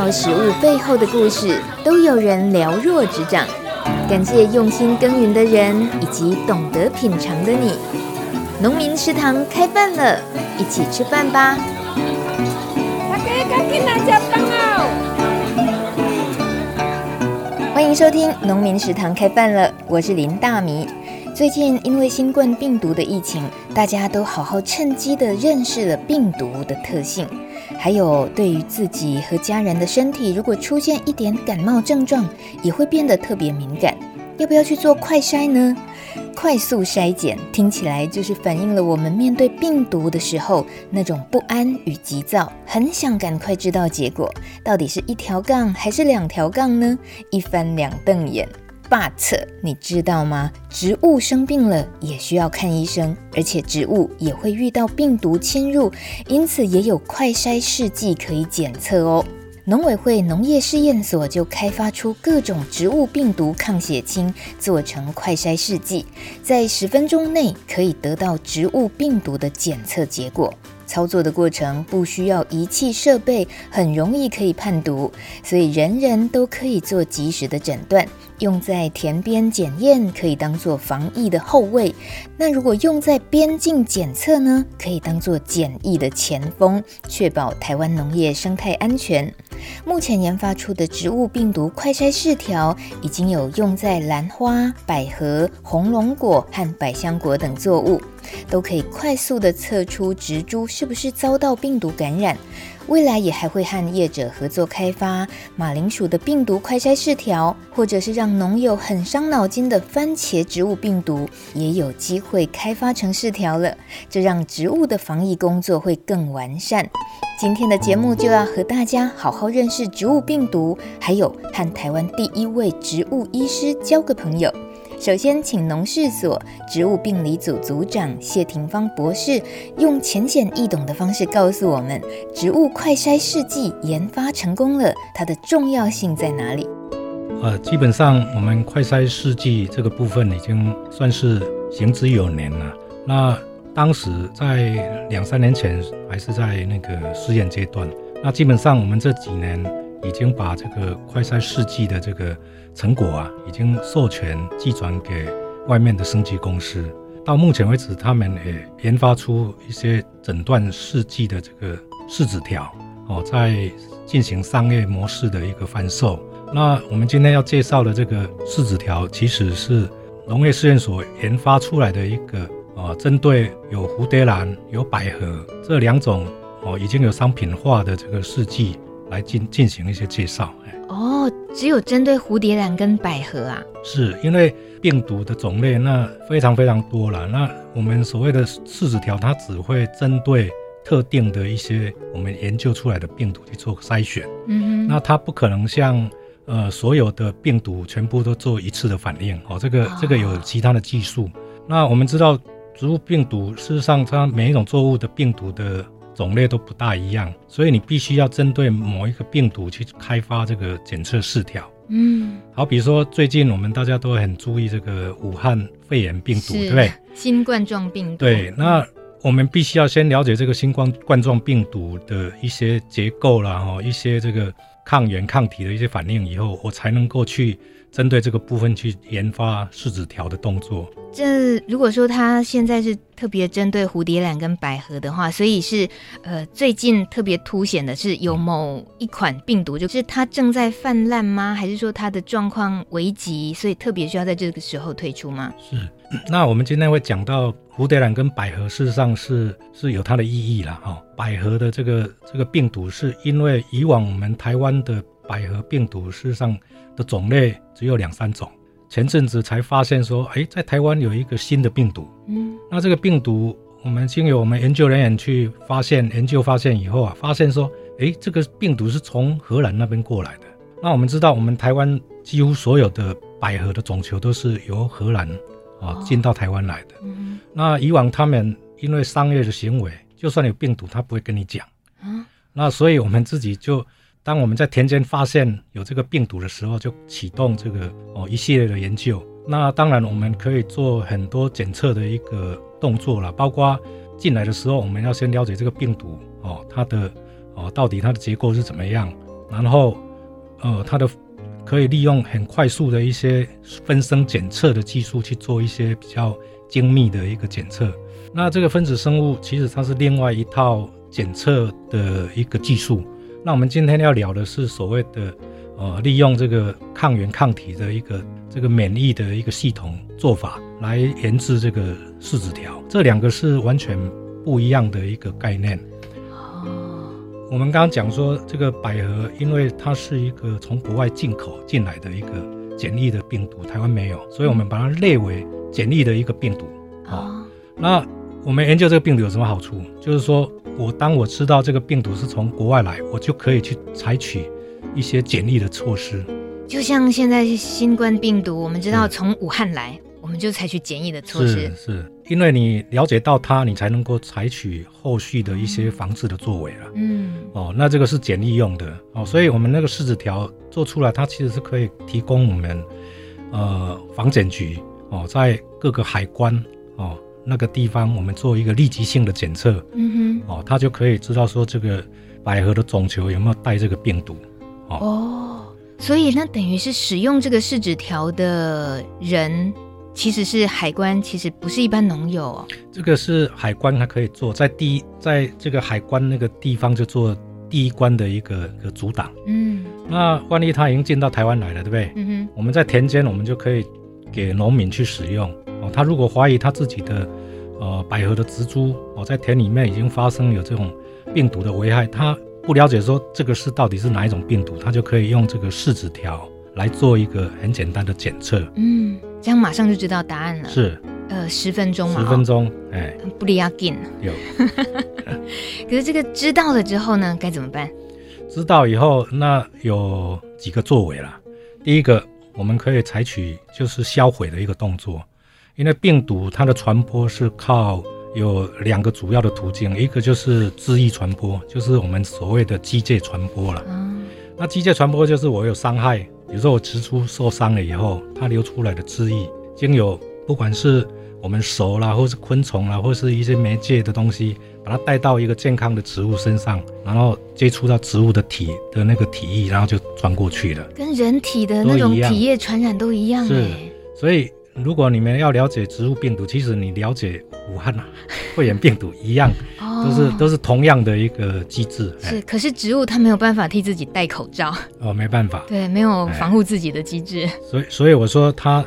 道食物背后的故事，都有人了若指掌。感谢用心耕耘的人，以及懂得品尝的你。农民食堂开饭了，一起吃饭吧！大家赶紧来吃饭哦！欢迎收听农民食堂开饭了，我是林大米。最近因为新冠病毒的疫情，大家都好好趁机的认识了病毒的特性。还有，对于自己和家人的身体，如果出现一点感冒症状，也会变得特别敏感。要不要去做快筛呢？快速筛检听起来就是反映了我们面对病毒的时候那种不安与急躁，很想赶快知道结果，到底是一条杠还是两条杠呢？一翻两瞪眼。But 你知道吗？植物生病了也需要看医生，而且植物也会遇到病毒侵入，因此也有快筛试剂可以检测哦。农委会农业试验所就开发出各种植物病毒抗血清，做成快筛试剂，在十分钟内可以得到植物病毒的检测结果。操作的过程不需要仪器设备，很容易可以判读，所以人人都可以做及时的诊断。用在田边检验，可以当做防疫的后卫；那如果用在边境检测呢？可以当做检疫的前锋，确保台湾农业生态安全。目前研发出的植物病毒快筛试条，已经有用在兰花、百合、红龙果和百香果等作物，都可以快速地测出植株是不是遭到病毒感染。未来也还会和业者合作开发马铃薯的病毒快筛试条，或者是让农友很伤脑筋的番茄植物病毒也有机会开发成试条了，这让植物的防疫工作会更完善。今天的节目就要和大家好好认识植物病毒，还有和台湾第一位植物医师交个朋友。首先，请农事所植物病理组组长谢廷芳博士用浅显易懂的方式告诉我们，植物快筛试剂研发成功了，它的重要性在哪里？呃，基本上我们快筛试剂这个部分已经算是行之有年了。那当时在两三年前还是在那个试验阶段，那基本上我们这几年已经把这个快筛试剂的这个。成果啊，已经授权寄转给外面的生技公司。到目前为止，他们也研发出一些诊断试剂的这个试纸条哦，在进行商业模式的一个贩售。那我们今天要介绍的这个试纸条，其实是农业试验所研发出来的一个啊，针对有蝴蝶兰、有百合这两种哦，已经有商品化的这个试剂来进进行一些介绍。哦，只有针对蝴蝶兰跟百合啊？是因为病毒的种类那非常非常多了。那我们所谓的试纸条，它只会针对特定的一些我们研究出来的病毒去做筛选。嗯哼，那它不可能像呃所有的病毒全部都做一次的反应哦。这个这个有其他的技术。哦。那我们知道植物病毒，事实上它每一种作物的病毒的。种类都不大一样，所以你必须要针对某一个病毒去开发这个检测试条。嗯，好，比如说最近我们大家都很注意这个武汉肺炎病毒，对不对？新冠状病毒。对，那我们必须要先了解这个新冠冠状病毒的一些结构啦，哈，一些这个抗原抗体的一些反应以后，我才能够去针对这个部分去研发试纸条的动作。这如果说它现在是特别针对蝴蝶兰跟百合的话，所以是呃最近特别凸显的是有某一款病毒，就是它正在泛滥吗？还是说它的状况危急，所以特别需要在这个时候推出吗？是。那我们今天会讲到蝴蝶兰跟百合，事实上是是有它的意义了哈。百合的这个这个病毒，是因为以往我们台湾的百合病毒事实上的种类只有两三种。前阵子才发现说，哎，在台湾有一个新的病毒。嗯，那这个病毒，我们经由我们研究人员去发现、研究发现以后啊，发现说，哎，这个病毒是从荷兰那边过来的。那我们知道，我们台湾几乎所有的百合的种球都是由荷兰啊进到台湾来的。嗯，那以往他们因为商业的行为，就算有病毒，他不会跟你讲。嗯，那所以我们自己就。当我们在田间发现有这个病毒的时候，就启动这个哦一系列的研究。那当然我们可以做很多检测的一个动作了，包括进来的时候，我们要先了解这个病毒哦它的哦到底它的结构是怎么样。然后呃它的可以利用很快速的一些分生检测的技术去做一些比较精密的一个检测。那这个分子生物其实它是另外一套检测的一个技术。那我们今天要聊的是所谓的呃利用这个抗原抗体的一个这个免疫的一个系统做法来研制这个试纸条，这两个是完全不一样的一个概念。哦，我们刚刚讲说这个百合，因为它是一个从国外进口进来的一个简易的病毒，台湾没有，所以我们把它列为简易的一个病毒。哦，那。我们研究这个病毒有什么好处？就是说我当我知道这个病毒是从国外来，我就可以去采取一些简易的措施。就像现在新冠病毒，我们知道从武汉来，我们就采取简易的措施。是，是因为你了解到它，你才能够采取后续的一些防治的作为了。嗯，哦，那这个是简易用的哦，所以我们那个试纸条做出来，它其实是可以提供我们呃防检局哦，在各个海关哦。那个地方，我们做一个立即性的检测，嗯哼，哦，他就可以知道说这个百合的种球有没有带这个病毒，哦，哦，所以那等于是使用这个试纸条的人，其实是海关，其实不是一般农友哦。这个是海关，他可以做在第一，在这个海关那个地方就做第一关的一个一个阻挡，嗯，那万一他已经进到台湾来了，对不对？嗯哼，我们在田间，我们就可以给农民去使用。哦，他如果怀疑他自己的，呃，百合的植株哦，在田里面已经发生有这种病毒的危害，他不了解说这个是到底是哪一种病毒，他就可以用这个试纸条来做一个很简单的检测。嗯，这样马上就知道答案了。是，呃，十分钟嘛。十分钟，哎，不离要紧。有。可是这个知道了之后呢，该怎么办？知道以后，那有几个作为啦。第一个，我们可以采取就是销毁的一个动作。因为病毒它的传播是靠有两个主要的途径，一个就是汁液传播，就是我们所谓的机械传播了。嗯，那机械传播就是我有伤害，比如说我植株受伤了以后，它流出来的汁液，经由不管是我们熟啦，或是昆虫啦，或是一些媒介的东西，把它带到一个健康的植物身上，然后接触到植物的体的那个体液，然后就传过去了。跟人体的那种体液传染都一样。是，所以。如果你们要了解植物病毒，其实你了解武汉啊，肺炎病毒一样，哦、都是都是同样的一个机制。是，可是植物它没有办法替自己戴口罩。哦，没办法。对，没有防护自己的机制。所以，所以我说它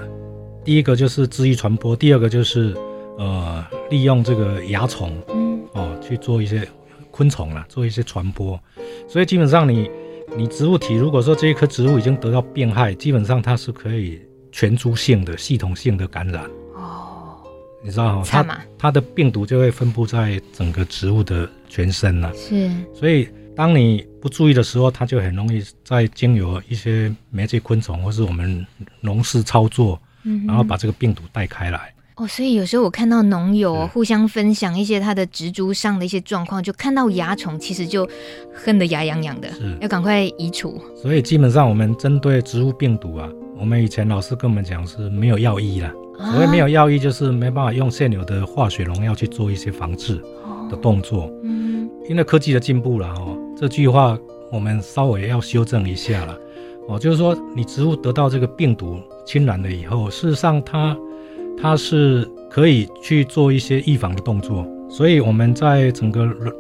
第一个就是汁液传播，第二个就是呃利用这个蚜虫，嗯，哦去做一些昆虫啦，做一些传播。所以基本上你你植物体如果说这一棵植物已经得到病害，基本上它是可以。全株性的系统性的感染哦，你知道吗？它它的病毒就会分布在整个植物的全身了。是，所以当你不注意的时候，它就很容易在经由一些媒介昆虫或是我们农事操作，嗯，然后把这个病毒带开来。哦，所以有时候我看到农友互相分享一些他的植株上的一些状况，就看到蚜虫，其实就恨得牙痒痒的，是要赶快移除。所以基本上我们针对植物病毒啊。我们以前老师跟我们讲是没有药医啦，所谓没有药医就是没办法用现有的化学农药去做一些防治的动作。嗯，因为科技的进步了哦，这句话我们稍微要修正一下了哦，就是说你植物得到这个病毒侵染了以后，事实上它它是可以去做一些预防的动作，所以我们在整个农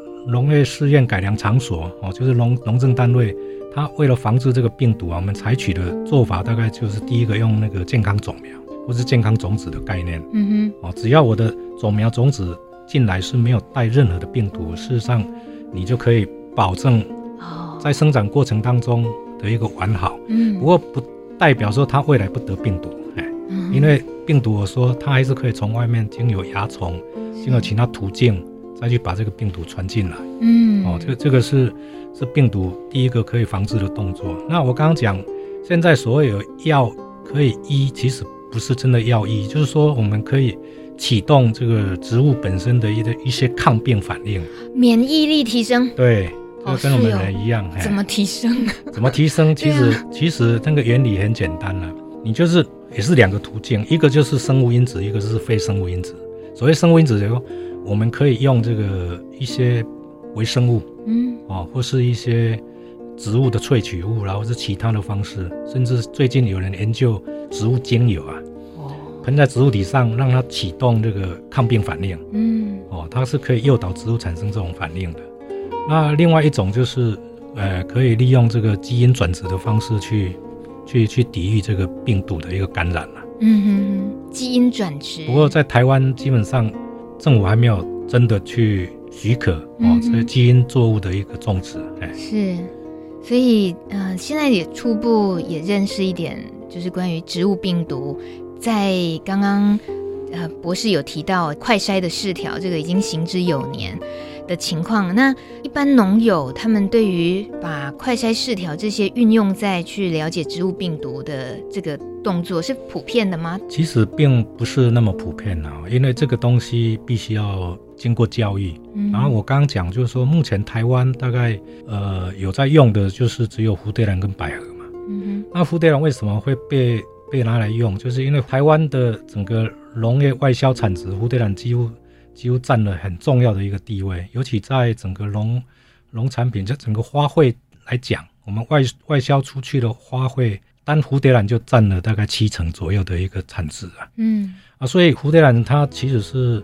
农业试验改良场所哦，就是农农政单位。它为了防治这个病毒啊，我们采取的做法大概就是第一个用那个健康种苗或是健康种子的概念。嗯哼，哦，只要我的种苗种子进来是没有带任何的病毒，事实上你就可以保证在生长过程当中的一个完好。嗯，不过不代表说它未来不得病毒，哎，因为病毒我说它还是可以从外面经由蚜虫，经由其他途径再去把这个病毒传进来。嗯，哦，这个这个是。是病毒第一个可以防治的动作。那我刚刚讲，现在所谓有药可以医，其实不是真的药医，就是说我们可以启动这个植物本身的一个一些抗病反应，免疫力提升。对，就跟我们人一样。怎么提升？怎么提升？其实、啊、其实那个原理很简单了，你就是也是两个途径，一个就是生物因子，一个是非生物因子。所谓生物因子，就是说我们可以用这个一些微生物。嗯，哦，或是一些植物的萃取物，然后是其他的方式，甚至最近有人研究植物精油啊，哦，喷在植物体上，让它启动这个抗病反应，嗯，哦，它是可以诱导植物产生这种反应的。那另外一种就是，呃，可以利用这个基因转殖的方式去，去去抵御这个病毒的一个感染了。嗯哼，基因转殖。不过在台湾基本上政府还没有真的去许可哦，这个基因作物的一个种植。哎，是，所以呃，现在也初步也认识一点，就是关于植物病毒，在刚刚呃博士有提到快筛的试条，这个已经行之有年。的情况，那一般农友他们对于把快筛试条这些运用在去了解植物病毒的这个动作是普遍的吗？其实并不是那么普遍啊，因为这个东西必须要经过教育。嗯、然后我刚刚讲就是说，目前台湾大概呃有在用的就是只有蝴蝶兰跟百合嘛。嗯哼。那蝴蝶兰为什么会被被拿来用？就是因为台湾的整个农业外销产值，蝴蝶兰几乎。几乎占了很重要的一个地位，尤其在整个农农产品，这整个花卉来讲，我们外外销出去的花卉，单蝴蝶兰就占了大概七成左右的一个产值啊。嗯啊，所以蝴蝶兰它其实是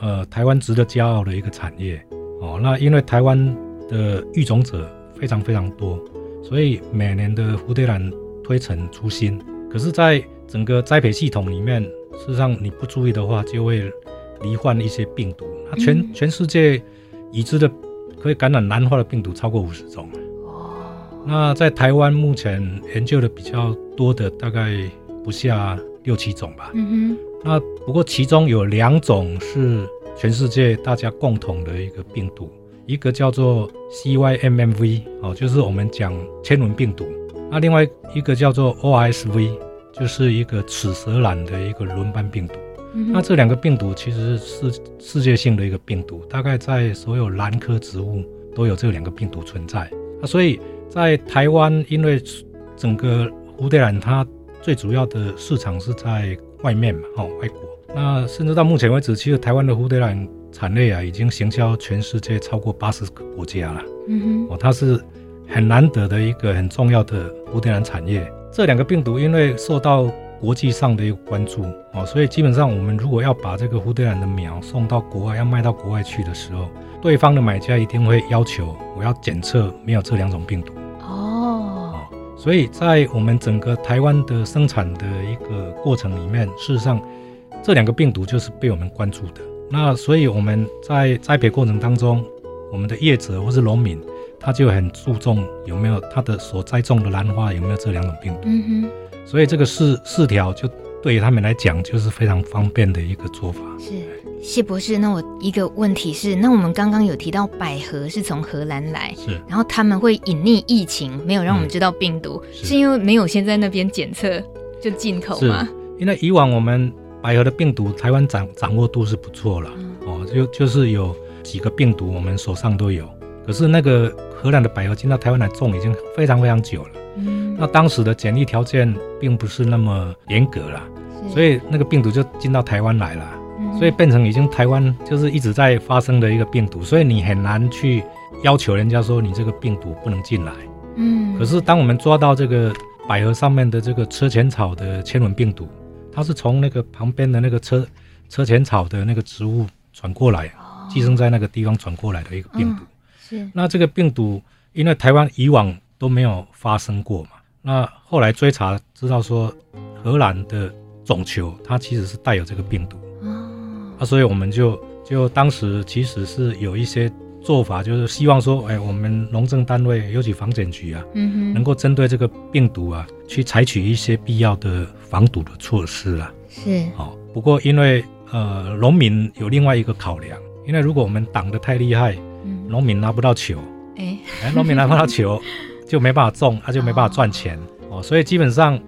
呃台湾值得骄傲的一个产业哦。那因为台湾的育种者非常非常多，所以每年的蝴蝶兰推陈出新。可是，在整个栽培系统里面，事实上你不注意的话，就会。罹患一些病毒，那全、嗯、全世界已知的可以感染兰花的病毒超过五十种。哦，那在台湾目前研究的比较多的大概不下六七种吧。嗯哼，那不过其中有两种是全世界大家共同的一个病毒，一个叫做 CYMMV 哦，就是我们讲千轮病毒。那另外一个叫做 ORSV，就是一个齿舌兰的一个轮斑病毒。那这两个病毒其实是世世界性的一个病毒，大概在所有兰科植物都有这两个病毒存在。那所以在台湾，因为整个蝴蝶兰它最主要的市场是在外面嘛，哦，外国。那甚至到目前为止，其实台湾的蝴蝶兰产业啊，已经行销全世界超过八十个国家了。嗯哼，哦，它是很难得的一个很重要的蝴蝶兰产业。这两个病毒因为受到国际上的一个关注哦，所以基本上我们如果要把这个蝴蝶兰的苗送到国外，要卖到国外去的时候，对方的买家一定会要求我要检测没有这两种病毒哦。所以在我们整个台湾的生产的一个过程里面，事实上这两个病毒就是被我们关注的。那所以我们在栽培过程当中，我们的业者或是农民，他就很注重有没有他的所栽种的兰花有没有这两种病毒。嗯哼。所以这个四四条就对于他们来讲就是非常方便的一个做法。是谢博士，那我一个问题是，那我们刚刚有提到百合是从荷兰来，是，然后他们会隐匿疫情，没有让我们知道病毒，嗯、是，是因为没有先在那边检测就进口吗？因为以往我们百合的病毒台湾掌掌握度是不错了，嗯、哦，就就是有几个病毒我们手上都有，可是那个荷兰的百合进到台湾来种已经非常非常久了。嗯，那当时的检疫条件并不是那么严格了，所以那个病毒就进到台湾来了，所以变成已经台湾就是一直在发生的一个病毒，所以你很难去要求人家说你这个病毒不能进来。嗯，可是当我们抓到这个百合上面的这个车前草的千轮病毒，它是从那个旁边的那个车车前草的那个植物传过来，寄生在那个地方传过来的一个病毒。是，那这个病毒因为台湾以往都没有发生过嘛？那后来追查知道说，荷兰的种球它其实是带有这个病毒。哦，啊，所以我们就就当时其实是有一些做法，就是希望说，哎，我们农政单位尤其防检局啊，嗯哼，能够针对这个病毒啊，去采取一些必要的防堵的措施啊。是，哦，不过因为呃，农民有另外一个考量，因为如果我们挡得太厉害，农民拿不到球，哎，哎，农民拿不到球。就没办法种，他、啊、就没办法赚钱。哦，哦，所以基本上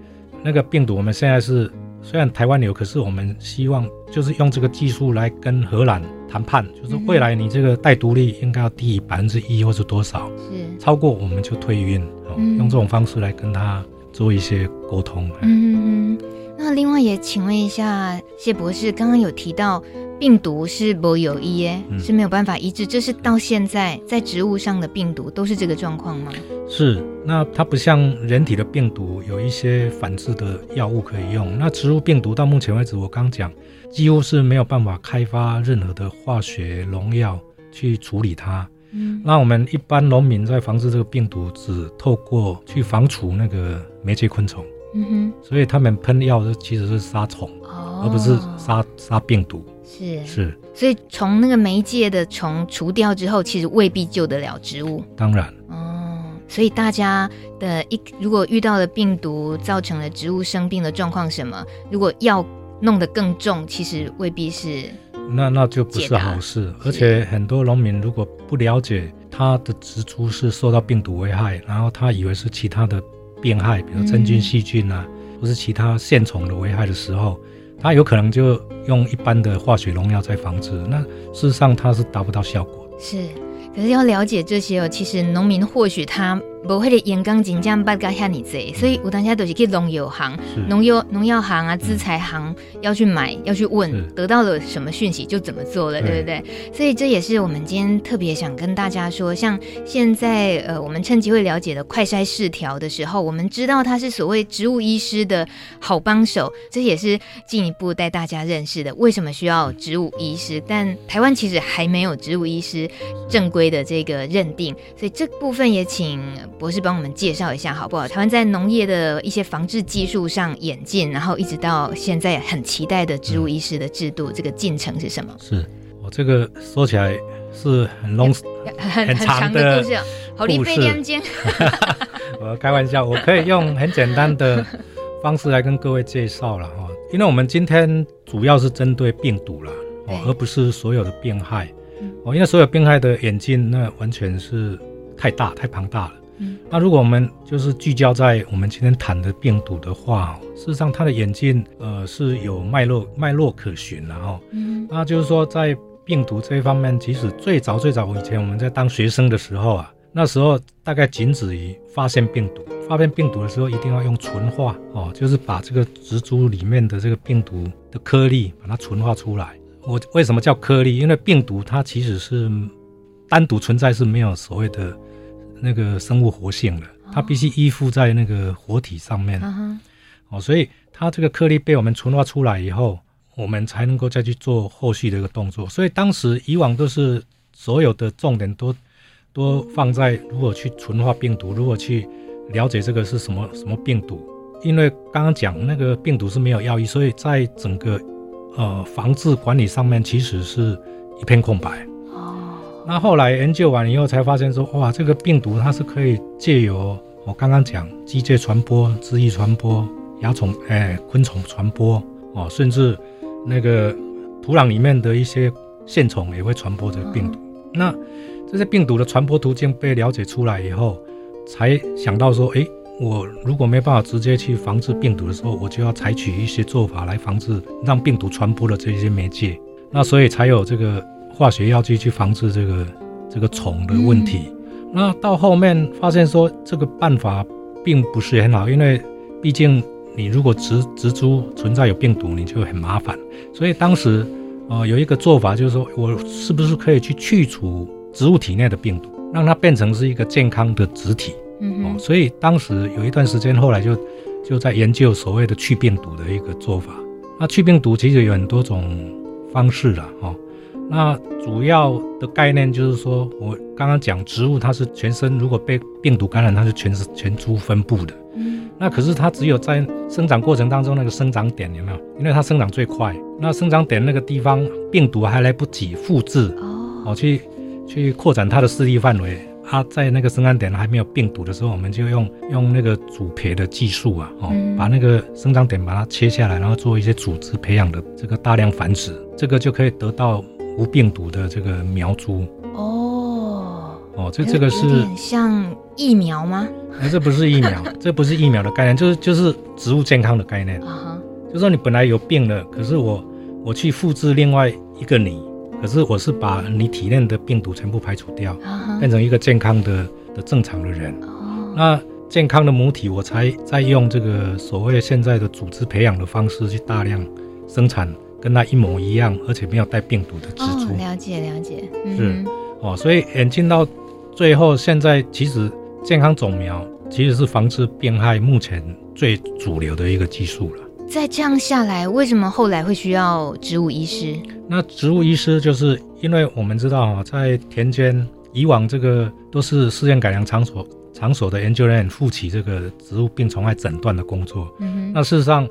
那个病毒我们现在是虽然台湾有，可是我们希望就是用这个技术来跟荷兰谈判，就是未来你这个带毒率应该要低于百分之一或是多少，是。超过我们就退运哦，嗯、用这种方式来跟他做一些沟通。嗯，那另外也请问一下谢博士，刚刚有提到病毒是不有医耶，嗯、是没有办法医治，这是到现在在植物上的病毒都是这个状况吗？是，那它不像人体的病毒有一些反制的药物可以用，那植物病毒到目前为止，我刚讲几乎是没有办法开发任何的化学农药去处理它。嗯，那我们一般农民在防治这个病毒，只透过去防除那个媒介昆虫。嗯哼，所以他们喷药的其实是杀虫，哦、而不是杀杀病毒。是是，所以从那个媒介的虫除掉之后，其实未必救得了植物。当然。哦，所以大家的一如果遇到了病毒造成了植物生病的状况，什么如果药弄得更重，其实未必是。那那就不是好事。而且很多农民如果不了解他的植株是受到病毒危害，然后他以为是其他的。病害，比如真菌、细菌啊，嗯、或是其他线虫的危害的时候，它有可能就用一般的化学农药在防治，那事实上它是达不到效果。是，可是要了解这些哦，其实农民或许他。不会的，盐钢金这样八嘎下你贼，所以我当下都是去农药行、农药农药行啊、资材行要去买，要去问，得到了什么讯息就怎么做了，对不对？所以这也是我们今天特别想跟大家说，像现在呃，我们趁机会了解的快筛试条的时候，我们知道它是所谓植物医师的好帮手，这也是进一步带大家认识的为什么需要植物医师。但台湾其实还没有植物医师正规的这个认定，所以这部分也请。博士帮我们介绍一下好不好？台湾在农业的一些防治技术上演进，然后一直到现在很期待的植物医师的制度，嗯、这个进程是什么？是我这个说起来是很 long 很很长的故事，好离被两间。我开玩笑，我可以用很简单的方式来跟各位介绍了哈，因为我们今天主要是针对病毒了哦，而不是所有的病害哦，因为所有病害的演进那完全是太大太庞大了。嗯，那如果我们就是聚焦在我们今天谈的病毒的话，事实上它的演进呃是有脉络脉络可循的哈。嗯，那就是说在病毒这一方面，其实最早最早以前我们在当学生的时候啊，那时候大概仅止于发现病毒，发现病毒的时候一定要用纯化哦，就是把这个植株里面的这个病毒的颗粒把它纯化出来。我为什么叫颗粒？因为病毒它其实是单独存在是没有所谓的。那个生物活性了，它必须依附在那个活体上面，哦，哦，所以它这个颗粒被我们纯化出来以后，我们才能够再去做后续的一个动作。所以当时以往都是所有的重点都都放在如何去纯化病毒，如何去了解这个是什么什么病毒。因为刚刚讲那个病毒是没有药医，所以在整个呃防治管理上面其实是一片空白。那后来研究完以后，才发现说，哇，这个病毒它是可以借由我刚刚讲机械传播、汁液传播、蚜虫、哎昆虫传播哦，甚至那个土壤里面的一些线虫也会传播这个病毒。那这些病毒的传播途径被了解出来以后，才想到说，哎，我如果没办法直接去防治病毒的时候，我就要采取一些做法来防治让病毒传播的这些媒介。那所以才有这个。化学药剂去防治这个这个虫的问题，嗯、那到后面发现说这个办法并不是很好，因为毕竟你如果植植株存在有病毒，你就很麻烦。所以当时呃有一个做法就是说，我是不是可以去去除植物体内的病毒，让它变成是一个健康的植体？嗯哼、哦，所以当时有一段时间，后来就就在研究所谓的去病毒的一个做法。那去病毒其实有很多种方式了，哦。那主要的概念就是说，我刚刚讲植物，它是全身如果被病毒感染，它是全是全株分布的。嗯。那可是它只有在生长过程当中那个生长点有没有？因为它生长最快，那生长点那个地方病毒还来不及复制哦，去去扩展它的势力范围。它在那个生长点还没有病毒的时候，我们就用用那个组培的技术啊，哦，把那个生长点把它切下来，然后做一些组织培养的这个大量繁殖，这个就可以得到。无病毒的这个苗株哦哦，这这个是像疫苗吗？哎，这不是疫苗，这不是疫苗的概念，就是就是植物健康的概念啊。Uh huh. 就说你本来有病了，可是我我去复制另外一个你，可是我是把你体内的病毒全部排除掉，uh huh. 变成一个健康的的正常的人。Uh. 那健康的母体，我才在用这个所谓现在的组织培养的方式去大量生产。跟它一模一样，而且没有带病毒的植株。哦，了解了解，嗯、是哦，所以演进到最后，现在其实健康种苗其实是防治病害目前最主流的一个技术了。再这样下来，为什么后来会需要植物医师？那植物医师就是因为我们知道哈，在田间以往这个都是试验改良场所场所的研究人员负起这个植物病虫害诊断的工作。嗯哼。那事实上，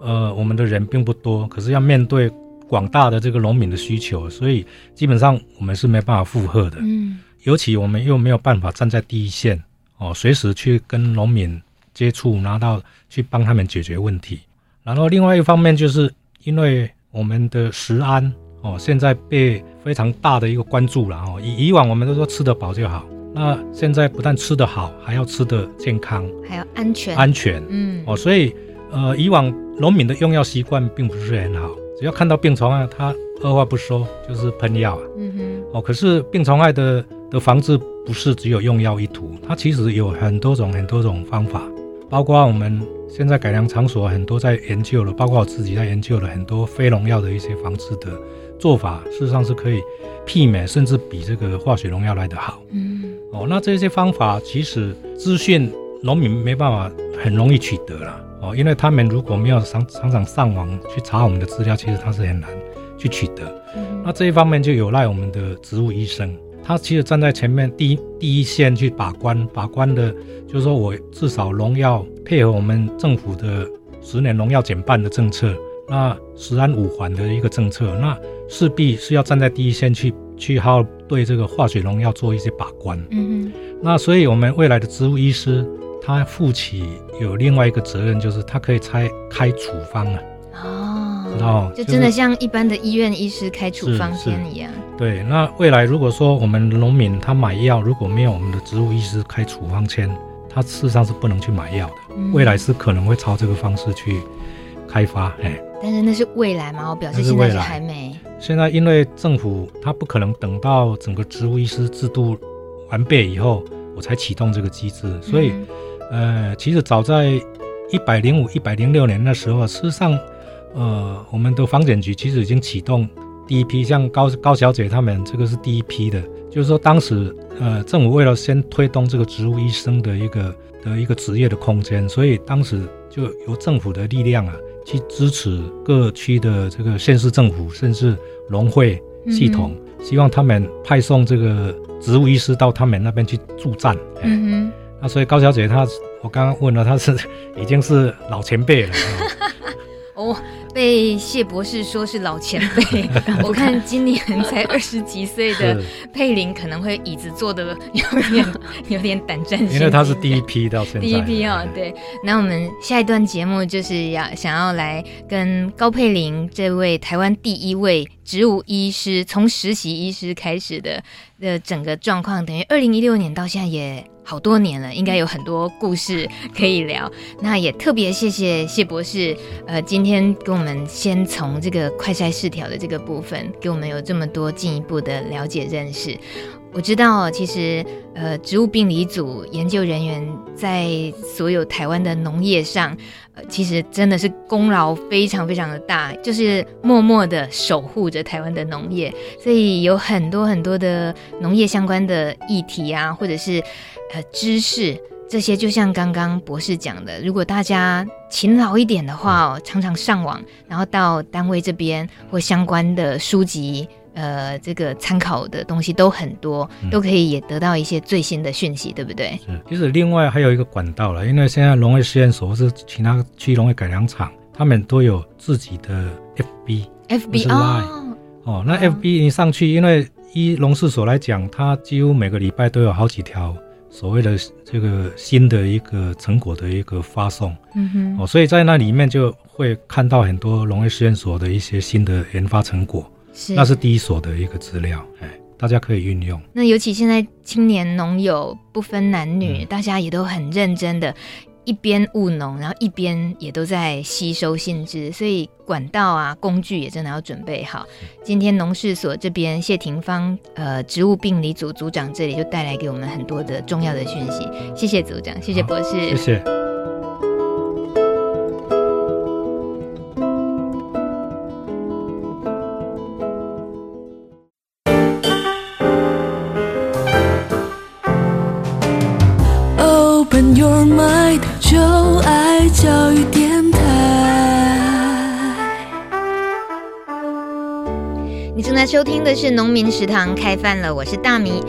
呃，我们的人并不多，可是要面对广大的这个农民的需求，所以基本上我们是没办法负荷的。嗯。尤其我们又没有办法站在第一线哦，随时去跟农民接触，拿到去帮他们解决问题。然后另外一方面，就是因为我们的食安哦，现在被非常大的一个关注了哦。以以往我们都说吃得饱就好，那现在不但吃得好，还要吃得健康，还要安全，安全，嗯哦，所以呃，以往农民的用药习惯并不是很好，只要看到病虫害，他二话不说就是喷药啊，嗯哼，哦，可是病虫害的的防治不是只有用药一途，它其实有很多种很多种方法，包括我们。现在改良场所很多在研究了，包括我自己在研究了很多非农药的一些防治的做法，事实上是可以媲美甚至比这个化学农药来得好。嗯，哦，那这些方法其实资讯农民没办法很容易取得了哦，因为他们如果没有常常常上网去查我们的资料，其实他是很难去取得。嗯，那这一方面就有赖我们的植物医生。他其实站在前面第一第一线去把关，把关的，就是说我至少农药配合我们政府的十年农药减半的政策，那十安五环的一个政策，那势必是要站在第一线去去好对这个化学农药做一些把关。嗯嗯，那所以我们未来的植物医师，他负起有另外一个责任，就是他可以拆开处方啊。哦，就真的像一般的医院医师开处方箋一样。对，那未来如果说我们农民他买药如果没有我们的植物医师开处方签，他事实上是不能去买药的。嗯。未来是可能会朝这个方式去开发，哎。但是那是未来吗？我表示现在是还没。现在因为政府他不可能等到整个植物医师制度完备以后，我才启动这个机制，所以，嗯、呃，其实早在一百零五、一百零六年的时候，事实上。呃，我们的房检局其实已经启动第一批，像高高小姐他们这个是第一批的，就是说当时呃政府为了先推动这个植物医生的一个的一个职业的空间，所以当时就由政府的力量啊去支持各区的这个县市政府，甚至农会系统，希望他们派送这个植物医师到他们那边去助战。嗯哼，那所以高小姐她，我刚刚问了，她是已经是老前辈了。哦。被谢博士说是老前辈，我看今年才二十几岁的佩玲可能会椅子坐的有点有点胆战心惊，因为他是第一批到现在。第一批哦，对。那我们下一段节目就是要想要来跟高佩玲这位台湾第一位植物医师，从实习医师开始的的整个状况，等于二零一六年到现在也。好多年了，应该有很多故事可以聊。那也特别谢谢谢博士，呃，今天跟我们先从这个快筛试条的这个部分，给我们有这么多进一步的了解认识。我知道，其实呃，植物病理组研究人员在所有台湾的农业上，呃，其实真的是功劳非常非常的大，就是默默的守护着台湾的农业。所以有很多很多的农业相关的议题啊，或者是呃知识，这些就像刚刚博士讲的，如果大家勤劳一点的话，常常上网，然后到单位这边或相关的书籍。呃，这个参考的东西都很多，都可以也得到一些最新的讯息，嗯、对不对？是，其实另外还有一个管道了，因为现在农业实验所或是其他区农业改良场，他们都有自己的 FB，FB 哦，哦，那 FB 你上去，因为依农试所来讲，它几乎每个礼拜都有好几条所谓的这个新的一个成果的一个发送，嗯哼，哦，所以在那里面就会看到很多农业实验所的一些新的研发成果。是，那是第一所的一个资料，哎，大家可以运用。那尤其现在青年农友不分男女，嗯，大家也都很认真的，一边务农，然后一边也都在吸收新知，所以管道啊、工具也真的要准备好。今天农事所这边谢廷芳，呃，植物病理组组长这里就带来给我们很多的重要的讯息，谢谢组长，谢谢博士，谢谢。收听的是《农民食堂》开饭了，我是大米。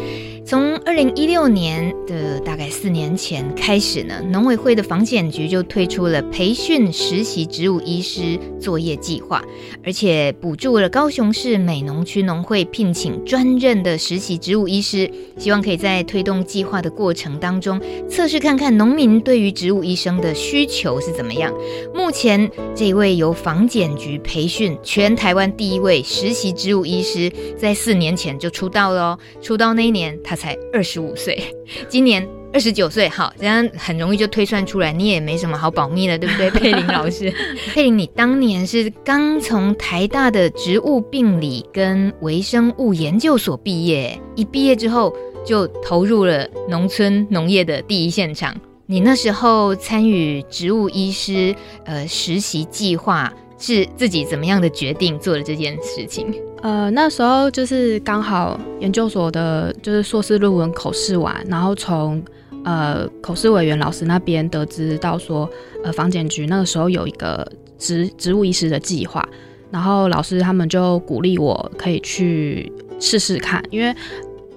从二零一六年的大概四年前开始呢，农委会的防检局就推出了培训实习植物医师作业计划，而且补助了高雄市美浓区农会聘请专任的实习植物医师，希望可以在推动计划的过程当中测试看看农民对于植物医生的需求是怎么样。目前这位由防检局培训全台湾第一位实习植物医师，在四年前就出道了，出道那一年他才二二十五岁，今年二十九岁，好，这样很容易就推算出来，你也没什么好保密的，对不对？佩玲老师，佩玲，你当年是刚从台大的植物病理跟微生物研究所毕业，一毕业之后就投入了农村农业的第一现场。你那时候参与植物医师呃实习计划，是自己怎么样的决定做了这件事情？呃，那时候就是刚好研究所的，就是硕士论文口试完，然后从呃口试委员老师那边得知到说，呃，防检局那个时候有一个植植物医师的计划，然后老师他们就鼓励我可以去试试看，因为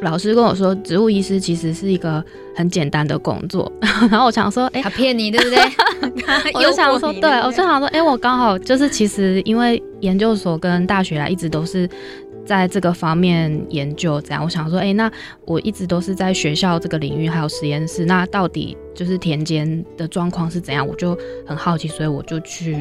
老师跟我说，植物医师其实是一个很简单的工作，然后我想说，哎、欸，他骗你对不对？我就想说，对，我就想说，哎、欸，我刚好就是其实因为研究所跟大学来一直都是在这个方面研究，这样我想说，哎、欸，那我一直都是在学校这个领域还有实验室，那到底就是田间的状况是怎样？我就很好奇，所以我就去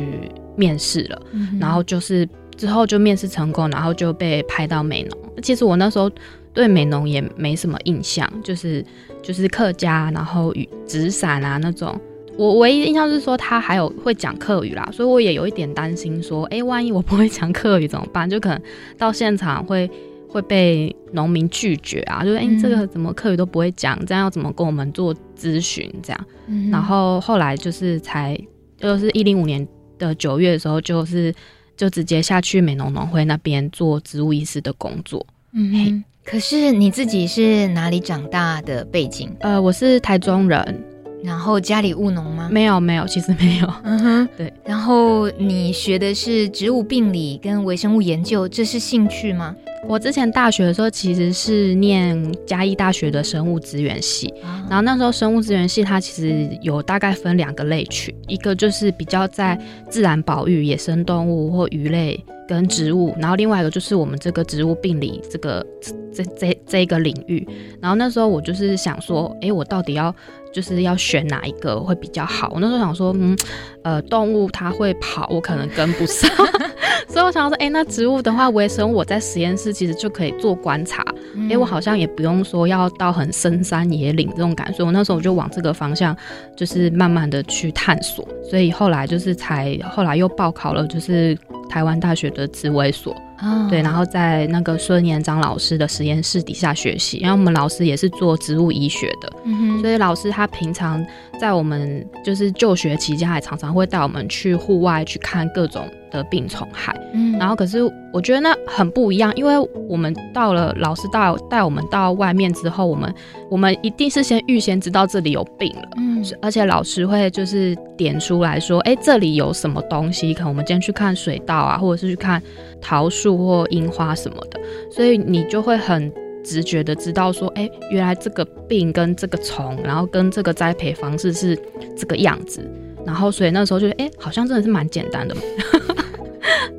面试了，嗯、然后就是之后就面试成功，然后就被派到美农。其实我那时候对美浓也没什么印象，就是就是客家，然后与纸伞啊那种。我唯一印象是说他还有会讲客语啦，所以我也有一点担心说，哎、欸，万一我不会讲客语怎么办？就可能到现场会会被农民拒绝啊，就是哎、欸，这个怎么客语都不会讲，这样要怎么跟我们做咨询？这样，嗯、然后后来就是才就是一零五年的九月的时候，就是就直接下去美农农会那边做植物医师的工作。嗯嘿，可是你自己是哪里长大的背景？呃，我是台中人。然后家里务农吗？没有，没有，其实没有。嗯哼，对。然后你学的是植物病理跟微生物研究，这是兴趣吗？我之前大学的时候其实是念嘉义大学的生物资源系，啊、然后那时候生物资源系它其实有大概分两个类群，一个就是比较在自然保育野生动物或鱼类跟植物，然后另外一个就是我们这个植物病理这个这这这一个领域。然后那时候我就是想说，哎，我到底要。就是要选哪一个会比较好？我那时候想说，嗯，呃，动物它会跑，我可能跟不上，所以我想说，哎、欸，那植物的话，微生物我在实验室其实就可以做观察，哎、嗯欸，我好像也不用说要到很深山野岭这种感受，我那时候我就往这个方向，就是慢慢的去探索，所以后来就是才后来又报考了，就是台湾大学的植微所。Oh. 对，然后在那个孙延章老师的实验室底下学习，因为我们老师也是做植物医学的，mm hmm. 所以老师他平常在我们就是就学期间，还常常会带我们去户外去看各种的病虫害。嗯，然后可是我觉得那很不一样，因为我们到了老师带带我们到外面之后，我们我们一定是先预先知道这里有病了，嗯，而且老师会就是点出来说，哎，这里有什么东西，可能我们今天去看水稻啊，或者是去看桃树或樱花什么的，所以你就会很直觉的知道说，哎，原来这个病跟这个虫，然后跟这个栽培方式是这个样子，然后所以那时候就哎，好像真的是蛮简单的嘛。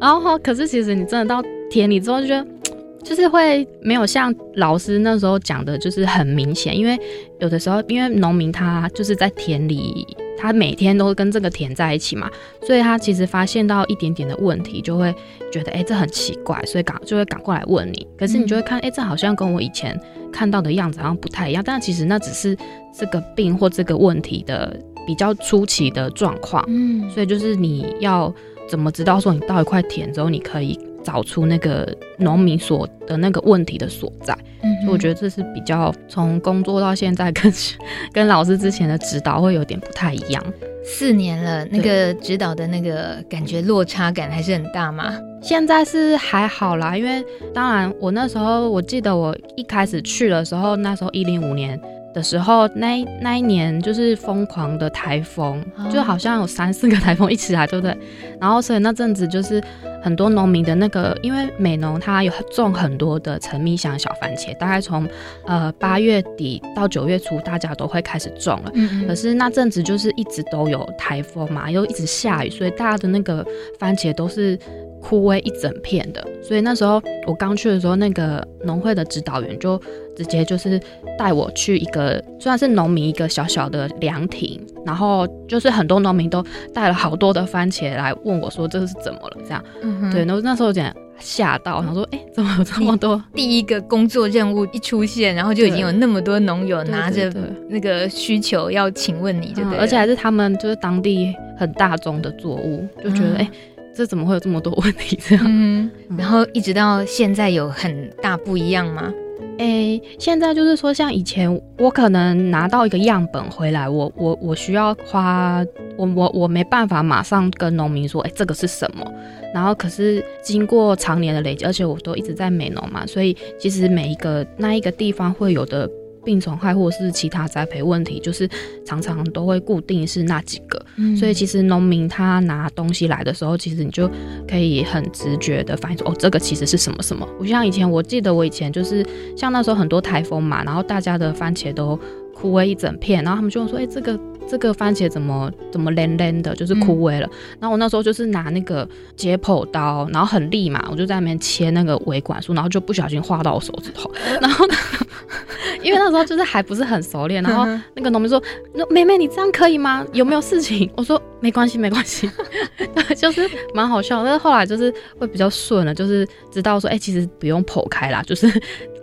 然后，可是其实你真的到田里之后，就觉得 就是会没有像老师那时候讲的，就是很明显。因为有的时候，因为农民他就是在田里，他每天都跟这个田在一起嘛，所以他其实发现到一点点的问题，就会觉得哎，这很奇怪，所以赶就会赶过来问你。可是你就会看，哎，这好像跟我以前看到的样子好像不太一样。但其实那只是这个病或这个问题的比较初期的状况。嗯，所以就是你要。怎么知道说你到一块田之后，你可以找出那个农民所的那个问题的所在？嗯，所以我觉得这是比较从工作到现在跟 跟老师之前的指导会有点不太一样。四年了，那个指导的那个感觉落差感还是很大吗？现在是还好啦，因为当然我那时候我记得我一开始去的时候，那时候一零五年。的时候，那那一年就是疯狂的台风，就好像有三四个台风一起来，对不对？然后所以那阵子就是很多农民的那个，因为美农他有种很多的陈米香小番茄，大概从呃八月底到九月初，大家都会开始种了。嗯嗯。可是那阵子就是一直都有台风嘛，又一直下雨，所以大家的那个番茄都是。枯萎一整片的，所以那时候我刚去的时候，那个农会的指导员就直接就是带我去一个，虽然是农民一个小小的凉亭，然后就是很多农民都带了好多的番茄来问我说，这个是怎么了这样，嗯、哼。对，然后那时候有点吓到，想说哎、欸，怎么有这么多？第一个工作任务一出现，然后就已经有那么多农友拿着那个需求要请问你就对，而且还是他们就是当地很大宗的作物，就觉得哎。嗯。欸这怎么会有这么多问题？这样，嗯，然后一直到现在有很大不一样吗？诶，现在就是说，像以前我可能拿到一个样本回来，我我我需要花，我我我没办法马上跟农民说，诶，这个是什么？然后可是经过常年的累积，而且我都一直在美农嘛，所以其实每一个那一个地方会有的。病虫害或者是其他栽培问题，就是常常都会固定是那几个，嗯、所以其实农民他拿东西来的时候，其实你就可以很直觉的反映说，哦，这个其实是什么什么。不像以前，我记得我以前就是像那时候很多台风嘛，然后大家的番茄都枯萎一整片，然后他们就说，哎、欸，这个这个番茄怎么怎么连连的，就是枯萎了。嗯、然后我那时候就是拿那个解剖刀，然后很利嘛，我就在那边切那个维管束，然后就不小心划到我手指头，然后呢。因为那时候就是还不是很熟练，然后那个农民说：“那妹妹，你这样可以吗？有没有事情？” 我说：“没关系，没关系。”就是蛮好笑。但是后来就是会比较顺了，就是知道说：“哎、欸，其实不用剖开啦，就是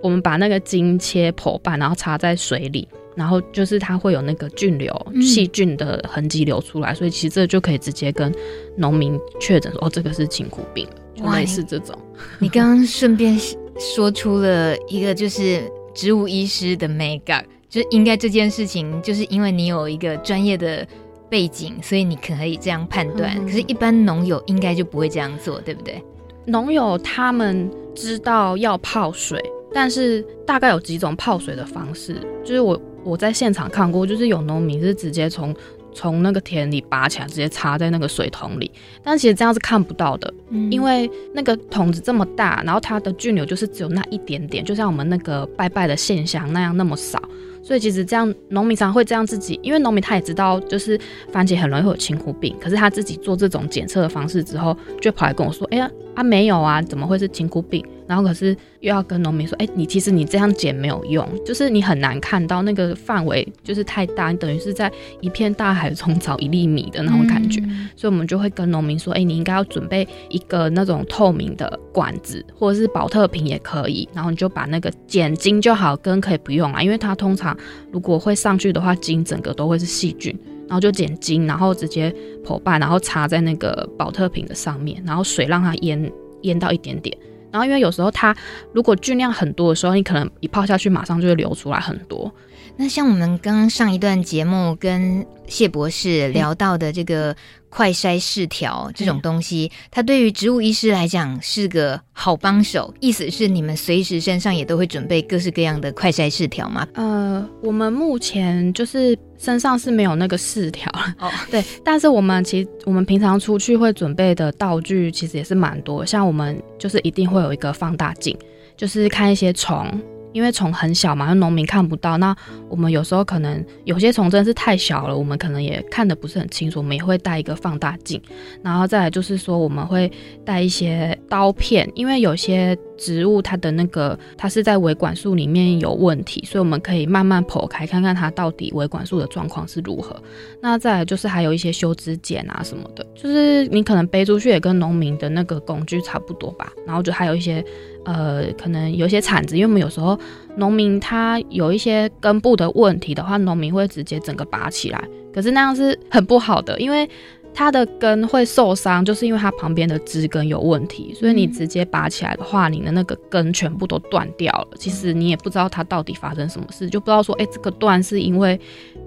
我们把那个筋切剖半，然后插在水里，然后就是它会有那个菌流、细菌的痕迹流出来，嗯、所以其实这就可以直接跟农民确诊说：‘哦，这个是青枯病’，就类似这种。你刚刚顺便说出了一个就是。植物医师的 make up，，就是应该这件事情，就是因为你有一个专业的背景，所以你可以这样判断。嗯、可是，一般农友应该就不会这样做，对不对？农友他们知道要泡水，但是大概有几种泡水的方式，就是我我在现场看过，就是有农民是直接从。从那个田里拔起来，直接插在那个水桶里，但其实这样是看不到的，嗯、因为那个桶子这么大，然后它的菌流就是只有那一点点，就像我们那个拜拜的现象那样那么少，所以其实这样农民常会这样自己，因为农民他也知道，就是番茄很容易会有青枯病，可是他自己做这种检测的方式之后，就跑来跟我说，哎呀。啊，没有啊，怎么会是青枯病？然后可是又要跟农民说，哎，你其实你这样剪没有用，就是你很难看到那个范围，就是太大，你等于是在一片大海中找一粒米的那种感觉。嗯、所以我们就会跟农民说，哎，你应该要准备一个那种透明的管子，或者是保特瓶也可以。然后你就把那个剪茎就好，根可以不用啊，因为它通常如果会上去的话，茎整个都会是细菌。然后就剪茎，然后直接剖半，然后插在那个保特瓶的上面，然后水让它淹淹到一点点。然后因为有时候它如果菌量很多的时候，你可能一泡下去，马上就会流出来很多。那像我们刚刚上一段节目跟谢博士聊到的这个快筛试条这种东西，它对于植物医师来讲是个好帮手。意思是你们随时身上也都会准备各式各样的快筛试条吗？呃，我们目前就是身上是没有那个试条哦，对。但是我们其实我们平常出去会准备的道具其实也是蛮多，像我们就是一定会有一个放大镜，就是看一些虫。因为虫很小嘛，农民看不到。那我们有时候可能有些虫真的是太小了，我们可能也看得不是很清楚。我们也会带一个放大镜，然后再来就是说我们会带一些刀片，因为有些植物它的那个它是在维管束里面有问题，所以我们可以慢慢剖开看看它到底维管束的状况是如何。那再来就是还有一些修枝剪啊什么的，就是你可能背出去也跟农民的那个工具差不多吧。然后就还有一些。呃，可能有些铲子，因为我们有时候农民他有一些根部的问题的话，农民会直接整个拔起来，可是那样是很不好的，因为它的根会受伤，就是因为它旁边的枝根有问题，所以你直接拔起来的话，你的那个根全部都断掉了。其实你也不知道它到底发生什么事，就不知道说，哎，这个断是因为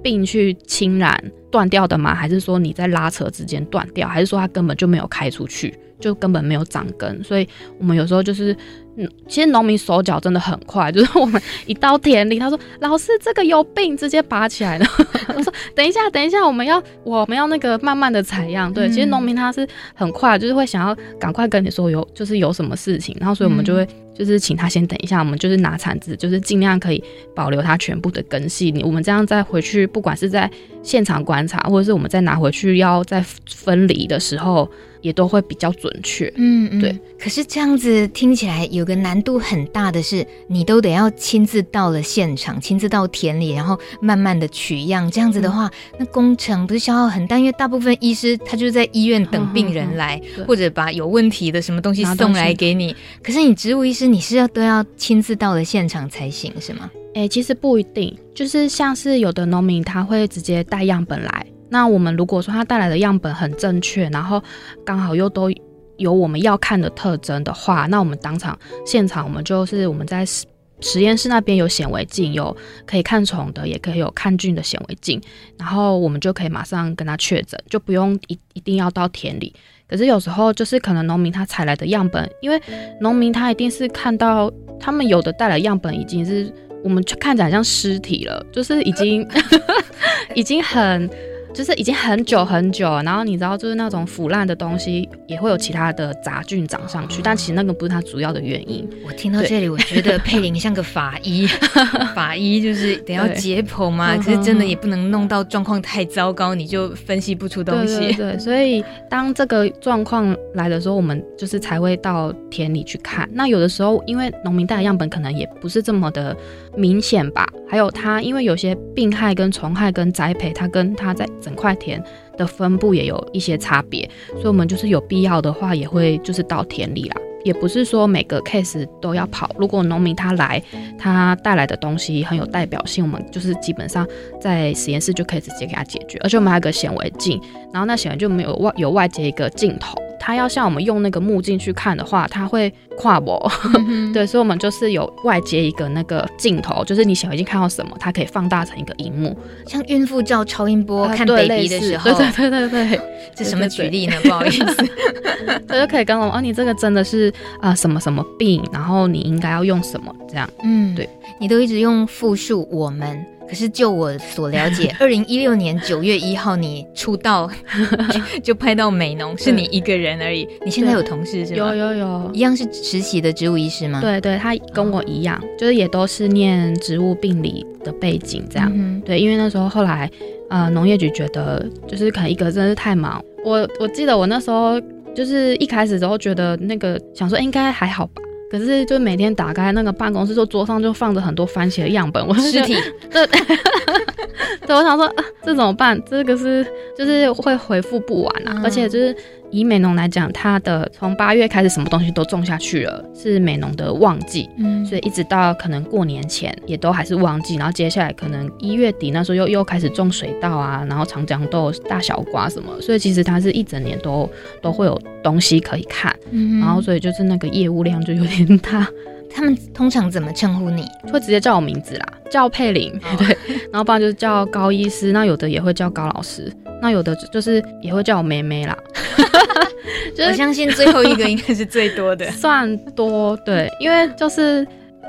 病去侵染断掉的吗？还是说你在拉扯之间断掉？还是说它根本就没有开出去，就根本没有长根？所以我们有时候就是。嗯，其实农民手脚真的很快，就是我们一到田里，他说：“老师，这个有病，直接拔起来了。”我说：“等一下，等一下，我们要我们要那个慢慢的采样。”对，其实农民他是很快，就是会想要赶快跟你说有就是有什么事情，然后所以我们就会就是请他先等一下，我们就是拿铲子，就是尽量可以保留它全部的根系。你我们这样再回去，不管是在现场观察，或者是我们再拿回去要再分离的时候。也都会比较准确，嗯，嗯，对。可是这样子听起来有个难度很大的是，你都得要亲自到了现场，亲自到田里，然后慢慢的取样。这样子的话，嗯、那工程不是消耗很大？因为大部分医师他就在医院等病人来，或者把有问题的什么东西送来给你。可是你植物医师，你是要都要亲自到了现场才行，是吗？哎、欸，其实不一定，就是像是有的农民他会直接带样本来。那我们如果说他带来的样本很正确，然后刚好又都有我们要看的特征的话，那我们当场现场我们就是我们在实实验室那边有显微镜，有可以看虫的，也可以有看菌的显微镜，然后我们就可以马上跟他确诊，就不用一一定要到田里。可是有时候就是可能农民他采来的样本，因为农民他一定是看到他们有的带来样本已经是我们看起来像尸体了，就是已经 已经很。就是已经很久很久了，然后你知道，就是那种腐烂的东西也会有其他的杂菌长上去，但其实那个不是它主要的原因。我听到这里，我觉得佩林像个法医，法医就是得要解剖嘛，可是真的也不能弄到状况太糟糕，你就分析不出东西。对，对，对，所以当这个状况来的时候，我们就是才会到田里去看。那有的时候，因为农民带的样本可能也不是这么的明显吧，还有它因为有些病害跟虫害跟栽培，它跟它在整块田的分布也有一些差别，所以我们就是有必要的话，也会就是到田里啦。也不是说每个 case 都要跑。如果农民他来，他带来的东西很有代表性，我们就是基本上在实验室就可以直接给他解决。而且我们还有个显微镜，然后那显微就没有外有外接一个镜头。它要像我们用那个目镜去看的话，它会跨我，嗯、对，所以我们就是有外接一个那个镜头，就是你显微镜看到什么，它可以放大成一个荧幕，像孕妇照超音波看 baby 的时候，对对对对对，这什么举例呢？不好意思，他就可以跟我们哦，你这个真的是啊、呃、什么什么病，然后你应该要用什么这样，嗯，对，你都一直用复数我们。可是就我所了解，二零一六年九月一号你出道 就，就派到美农，是你一个人而已。你现在有同事是吗？有有有，一样是实习的植物医师吗？对对，他跟我一样，就是也都是念植物病理的背景这样。嗯、对，因为那时候后来呃农业局觉得就是可能一个真的是太忙，我我记得我那时候就是一开始之后觉得那个想说应该还好吧。可是，就每天打开那个办公室，就桌上就放着很多番茄的样本，我 尸体。对，对，我想说，啊，这怎么办？这个是就是会回复不完啊，嗯、而且就是。以美农来讲，它的从八月开始，什么东西都种下去了，是美农的旺季，嗯，所以一直到可能过年前也都还是旺季，然后接下来可能一月底那时候又又开始种水稻啊，然后长江豆、大小瓜什么，所以其实它是一整年都都会有东西可以看，嗯，然后所以就是那个业务量就有点大。他们通常怎么称呼你？会直接叫我名字啦，叫佩玲，哦、对，然后不然就是叫高医师，那有的也会叫高老师，那有的就是也会叫我妹妹啦。就是、我相信最后一个应该是最多的，算多，对，因为就是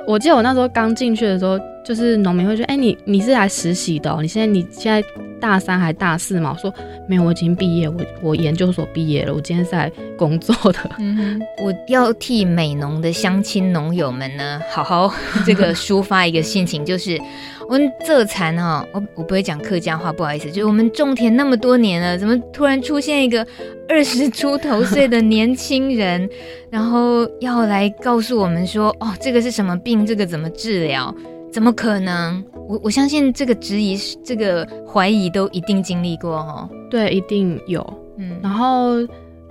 我记得我那时候刚进去的时候，就是农民会说：“哎、欸，你你是来实习的、喔？你现在你现在大三还大四嘛？”我说：“没有，我已经毕业，我我研究所毕业了，我今天是来工作的。”嗯，我要替美农的乡亲农友们呢，好好这个抒发一个心情，就是。我们这残哈，我我不会讲客家话，不好意思。就是我们种田那么多年了，怎么突然出现一个 二十出头岁的年轻人，然后要来告诉我们说，哦，这个是什么病，这个怎么治疗？怎么可能？我我相信这个质疑、这个怀疑都一定经历过哦。对，一定有。嗯，然后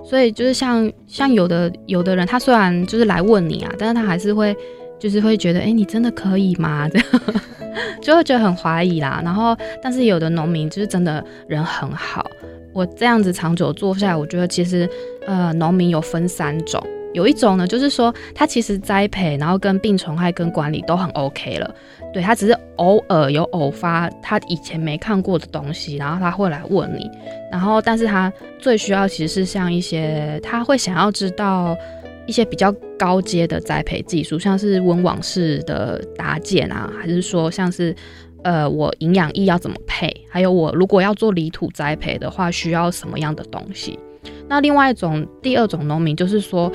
所以就是像像有的有的人，他虽然就是来问你啊，但是他还是会就是会觉得，哎，你真的可以吗？这样。就会觉得很怀疑啦，然后但是有的农民就是真的人很好。我这样子长久做下来，我觉得其实呃农民有分三种，有一种呢就是说他其实栽培，然后跟病虫害跟管理都很 OK 了，对，他只是偶尔有偶发他以前没看过的东西，然后他会来问你，然后但是他最需要其实是像一些他会想要知道。一些比较高阶的栽培技术，像是温网式的搭建啊，还是说像是呃我营养液要怎么配，还有我如果要做离土栽培的话，需要什么样的东西？那另外一种第二种农民就是说，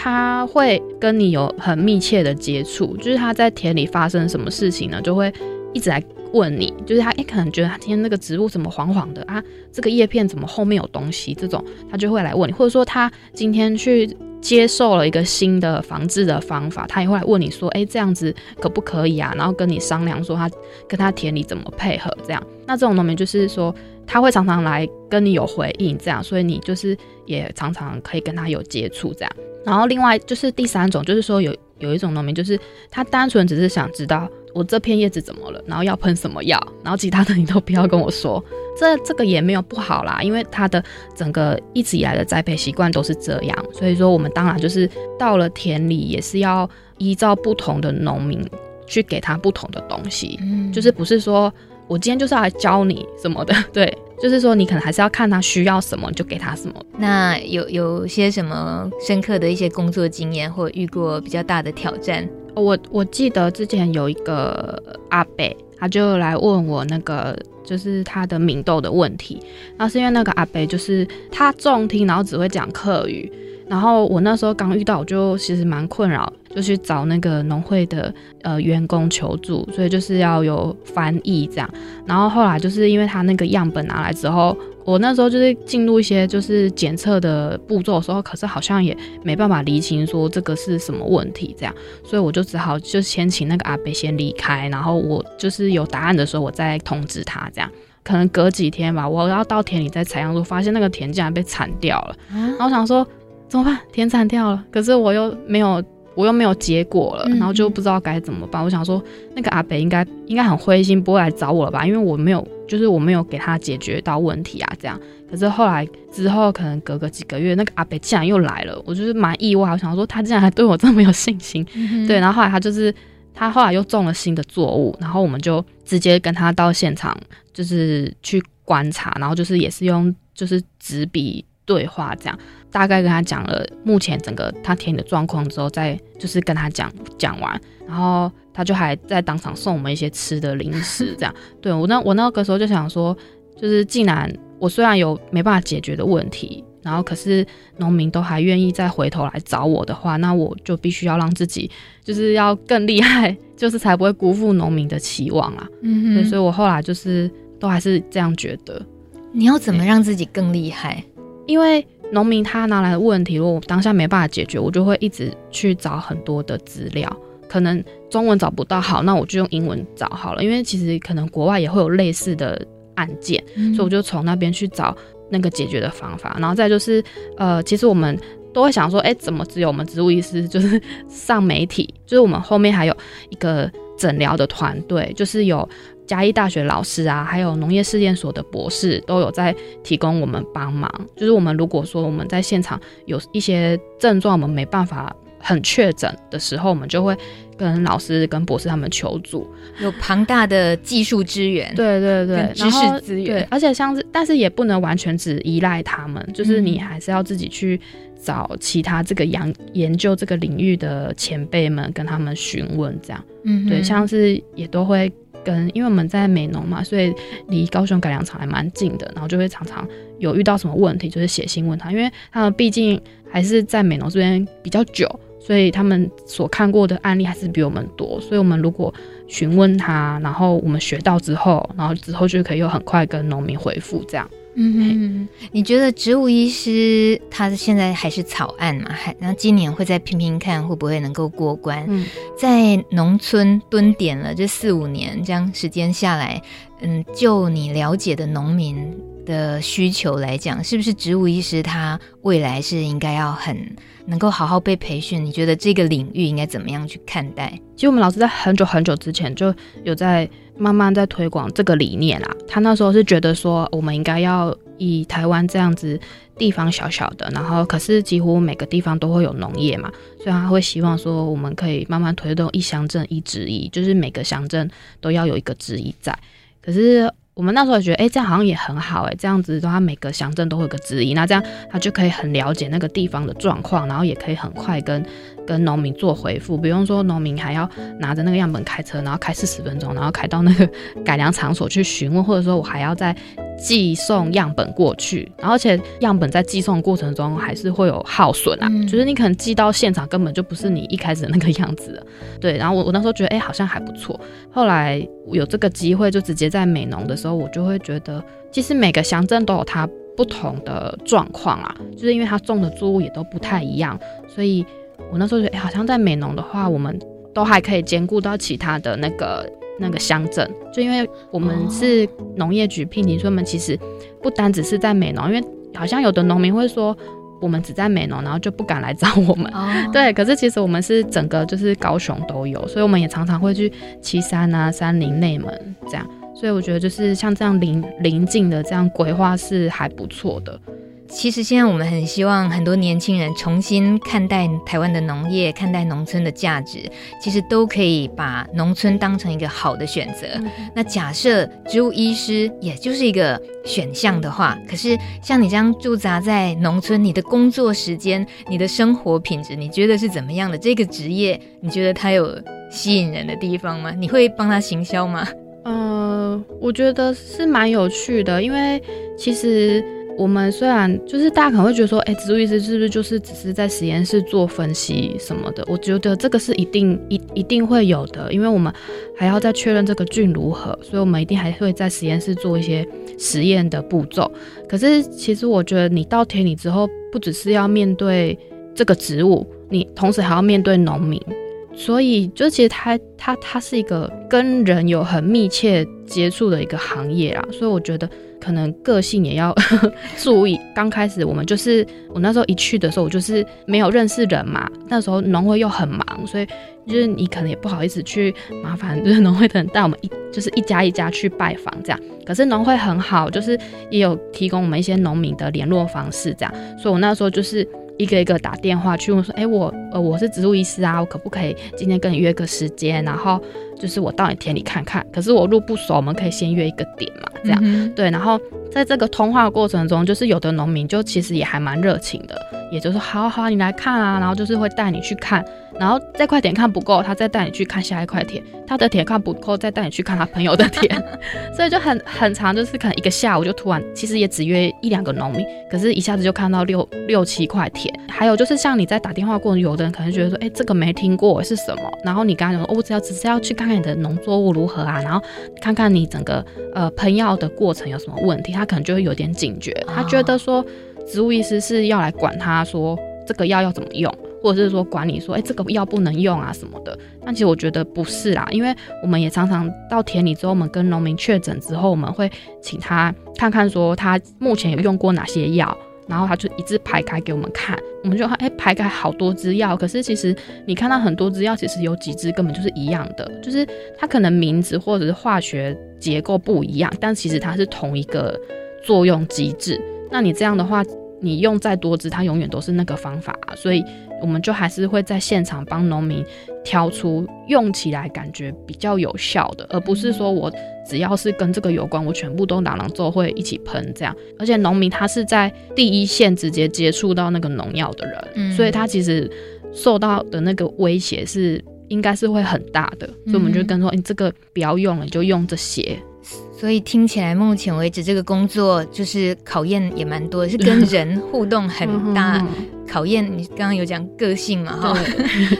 他会跟你有很密切的接触，就是他在田里发生什么事情呢，就会一直来。问你，就是他，诶，可能觉得他今天那个植物怎么黄黄的啊？这个叶片怎么后面有东西？这种他就会来问你，或者说他今天去接受了一个新的防治的方法，他也会来问你说，诶，这样子可不可以啊？然后跟你商量说他跟他田里怎么配合这样。那这种农民就是说他会常常来跟你有回应这样，所以你就是也常常可以跟他有接触这样。然后另外就是第三种，就是说有有一种农民就是他单纯只是想知道。我这片叶子怎么了？然后要喷什么药？然后其他的你都不要跟我说。这这个也没有不好啦，因为他的整个一直以来的栽培习惯都是这样。所以说，我们当然就是到了田里，也是要依照不同的农民去给他不同的东西。嗯，就是不是说我今天就是要来教你什么的，对，就是说你可能还是要看他需要什么，你就给他什么。那有有些什么深刻的一些工作经验，或遇过比较大的挑战？我我记得之前有一个阿伯，他就来问我那个就是他的敏豆的问题，那是因为那个阿伯就是他重听，然后只会讲客语，然后我那时候刚遇到，我就其实蛮困扰，就去找那个农会的呃员工求助，所以就是要有翻译这样，然后后来就是因为他那个样本拿来之后。我那时候就是进入一些就是检测的步骤的时候，可是好像也没办法厘清说这个是什么问题，这样，所以我就只好就先请那个阿伯先离开，然后我就是有答案的时候，我再通知他，这样，可能隔几天吧，我要到田里再采样，就发现那个田竟然被铲掉了，然后我想说怎么办？田铲掉了，可是我又没有。我又没有结果了，然后就不知道该怎么办。嗯、我想说，那个阿北应该应该很灰心，不会来找我了吧？因为我没有，就是我没有给他解决到问题啊，这样。可是后来之后，可能隔个几个月，那个阿北竟然又来了，我就是蛮意外。我想说，他竟然还对我这么有信心。嗯、对，然后后来他就是他后来又种了新的作物，然后我们就直接跟他到现场，就是去观察，然后就是也是用就是纸笔对话这样。大概跟他讲了目前整个他田里的状况之后，再就是跟他讲讲完，然后他就还在当场送我们一些吃的零食，这样。对，我那我那个时候就想说，就是既然我虽然有没办法解决的问题，然后可是农民都还愿意再回头来找我的话，那我就必须要让自己就是要更厉害，就是才不会辜负农民的期望啊。嗯所以我后来就是都还是这样觉得。你要怎么让自己更厉害？因为。农民他拿来的问题，如果我当下没办法解决，我就会一直去找很多的资料。可能中文找不到，好，那我就用英文找好了。因为其实可能国外也会有类似的案件，嗯、所以我就从那边去找那个解决的方法。然后再就是，呃，其实我们都会想说，哎，怎么只有我们植物医师就是上媒体？就是我们后面还有一个诊疗的团队，就是有。嘉义大学老师啊，还有农业试验所的博士都有在提供我们帮忙。就是我们如果说我们在现场有一些症状，我们没办法很确诊的时候，我们就会跟老师、跟博士他们求助。有庞大的技术资源，对对对，知识资源。对，而且像是，但是也不能完全只依赖他们，就是你还是要自己去找其他这个研研究这个领域的前辈们，跟他们询问这样。嗯，对，像是也都会。跟因为我们在美农嘛，所以离高雄改良场还蛮近的，然后就会常常有遇到什么问题，就是写信问他，因为他们毕竟还是在美农这边比较久，所以他们所看过的案例还是比我们多，所以我们如果询问他，然后我们学到之后，然后之后就可以又很快跟农民回复这样。嗯，你觉得植物医师他现在还是草案嘛？还然后今年会再拼拼看会不会能够过关？嗯，在农村蹲点了这四五年，这样时间下来，嗯，就你了解的农民的需求来讲，是不是植物医师他未来是应该要很能够好好被培训？你觉得这个领域应该怎么样去看待？其实我们老师在很久很久之前就有在。慢慢在推广这个理念啦。他那时候是觉得说，我们应该要以台湾这样子地方小小的，然后可是几乎每个地方都会有农业嘛，所以他会希望说，我们可以慢慢推动一乡镇一职一，就是每个乡镇都要有一个职一在。可是我们那时候也觉得，哎、这样好像也很好，哎，这样子的话，每个乡镇都会有个指引，那这样他就可以很了解那个地方的状况，然后也可以很快跟跟农民做回复，比如说农民还要拿着那个样本开车，然后开四十分钟，然后开到那个改良场所去询问，或者说我还要再寄送样本过去，然后而且样本在寄送过程中还是会有耗损啊，嗯、就是你可能寄到现场根本就不是你一开始的那个样子了，对，然后我我那时候觉得，哎、欸，好像还不错，后来有这个机会就直接在美农的时候。我就会觉得，其实每个乡镇都有它不同的状况啊，就是因为它种的作物也都不太一样，所以我那时候觉得，欸，好像在美农的话，我们都还可以兼顾到其他的那个那个乡镇，就因为我们是农业局聘请，所以我们其实不单只是在美农，因为好像有的农民会说，我们只在美农，然后就不敢来找我们。对，可是其实我们是整个就是高雄都有，所以我们也常常会去旗山啊、山林、内门这样。所以我觉得就是像这样邻邻近的这样规划是还不错的。其实现在我们很希望很多年轻人重新看待台湾的农业，看待农村的价值，其实都可以把农村当成一个好的选择。嗯、那假设植物医师也就是一个选项的话，可是像你这样驻扎在农村，你的工作时间、你的生活品质，你觉得是怎么样的？这个职业你觉得它有吸引人的地方吗？你会帮他行销吗？呃，我觉得是蛮有趣的，因为其实我们虽然就是大家可能会觉得说，哎，植物医师是不是就是只是在实验室做分析什么的？我觉得这个是一定一一定会有的，因为我们还要再确认这个菌如何，所以我们一定还会在实验室做一些实验的步骤。可是其实我觉得你到田里之后，不只是要面对这个植物，你同时还要面对农民。所以，就其实它它它是一个跟人有很密切接触的一个行业啦，所以我觉得可能个性也要 注意。刚开始我们就是我那时候一去的时候，我就是没有认识人嘛，那时候农会又很忙，所以就是你可能也不好意思去麻烦，就是农会的人带我们一就是一家一家去拜访这样。可是农会很好，就是也有提供我们一些农民的联络方式这样，所以我那时候就是。一个一个打电话去问说，哎，我呃我是植物医师啊，我可不可以今天跟你约个时间？然后就是我到你田里看看。可是我路不熟，我们可以先约一个点嘛，这样、嗯、对。然后在这个通话过程中，就是有的农民就其实也还蛮热情的，也就是说好好你来看啊，然后就是会带你去看。然后这块田看不够，他再带你去看下一块田，他的田看不够，再带你去看他朋友的田，所以就很很长，就是可能一个下午就突然，其实也只约一两个农民，可是一下子就看到六六七块田。还有就是像你在打电话过程，有的人可能觉得说，哎，这个没听过是什么？然后你刚刚说，哦，我只要只是要去看看你的农作物如何啊，然后看看你整个呃喷药的过程有什么问题，他可能就会有点警觉，他觉得说植物医师是要来管他说这个药要怎么用。或者是说管你说，哎、这个药不能用啊什么的。但其实我觉得不是啦，因为我们也常常到田里之后，我们跟农民确诊之后，我们会请他看看说他目前有用过哪些药，然后他就一字排开给我们看。我们就哎、欸、排开好多支药，可是其实你看到很多支药，其实有几支根本就是一样的，就是它可能名字或者是化学结构不一样，但其实它是同一个作用机制。那你这样的话，你用再多支，它永远都是那个方法，所以。我们就还是会在现场帮农民挑出用起来感觉比较有效的，而不是说我只要是跟这个有关，我全部都朗朗做会一起喷这样。而且农民他是在第一线直接接触到那个农药的人，嗯、所以他其实受到的那个威胁是应该是会很大的。所以我们就跟说，你、这个不要用了，你就用这些。所以听起来，目前为止这个工作就是考验也蛮多的，是跟人互动很大考验。你刚刚有讲个性嘛？哈，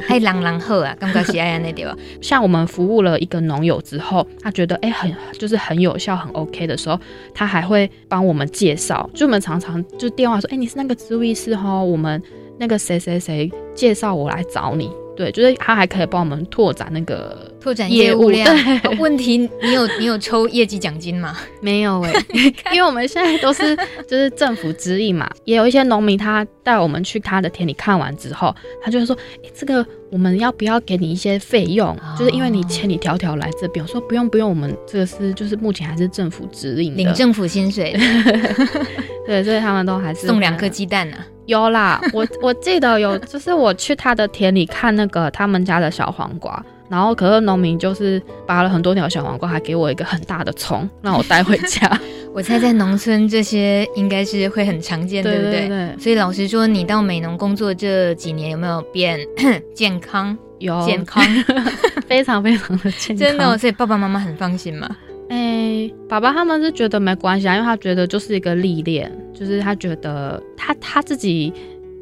还狼狼后啊，刚刚喜爱那点吧。像我们服务了一个农友之后，他觉得哎、欸、很就是很有效，很 OK 的时候，他还会帮我们介绍。就我们常常就电话说，哎、欸，你是那个植物医师哈，我们那个谁谁谁介绍我来找你。对，就是他还可以帮我们拓展那个拓展业务量。对问题，你有你有抽业绩奖金吗？没有哎、欸，因为我们现在都是就是政府指引嘛。也有一些农民，他带我们去他的田里看完之后，他就会说：“哎，这个我们要不要给你一些费用？哦、就是因为你千里迢迢来这边。”我说：“不用不用，我们这个是就是目前还是政府指引，领政府薪水的。”对，所以他们都还是送两颗鸡蛋呢、啊。有啦，我 我记得有，就是我去他的田里看那个他们家的小黄瓜，然后可是农民就是拔了很多条小黄瓜，还给我一个很大的葱让我带回家。我猜在农村这些应该是会很常见，对不对？对。所以老实说，你到美农工作这几年有没有变 健康？有健康，非常非常的健康。真的哦，所以爸爸妈妈很放心吗？哎、欸，爸爸他们是觉得没关系啊，因为他觉得就是一个历练，就是他觉得他他自己。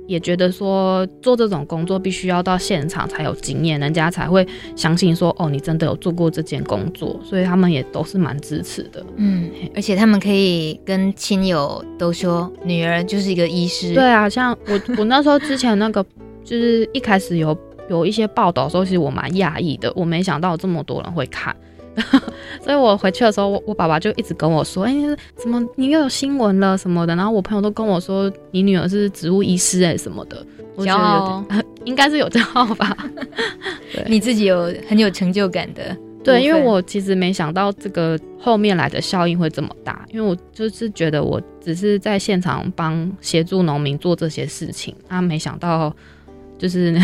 也觉得说做这种工作必须要到现场才有经验，人家才会相信说哦，你真的有做过这件工作，所以他们也都是蛮支持的。嗯，而且他们可以跟亲友都说女儿就是一个医师。对啊，像我我那时候之前那个就是一开始有有一些报道的时候，其实我蛮讶异的，我没想到这么多人会看。所以我回去的时候，我我爸爸就一直跟我说：“哎、欸，怎么你又有新闻了什么的？”然后我朋友都跟我说：“你女儿是植物医师哎什么的。”骄傲，应该是有骄傲吧？对，你自己有很有成就感的。对，因为我其实没想到这个后面来的效应会这么大，因为我就是觉得我只是在现场帮协助农民做这些事情，啊，没想到就是。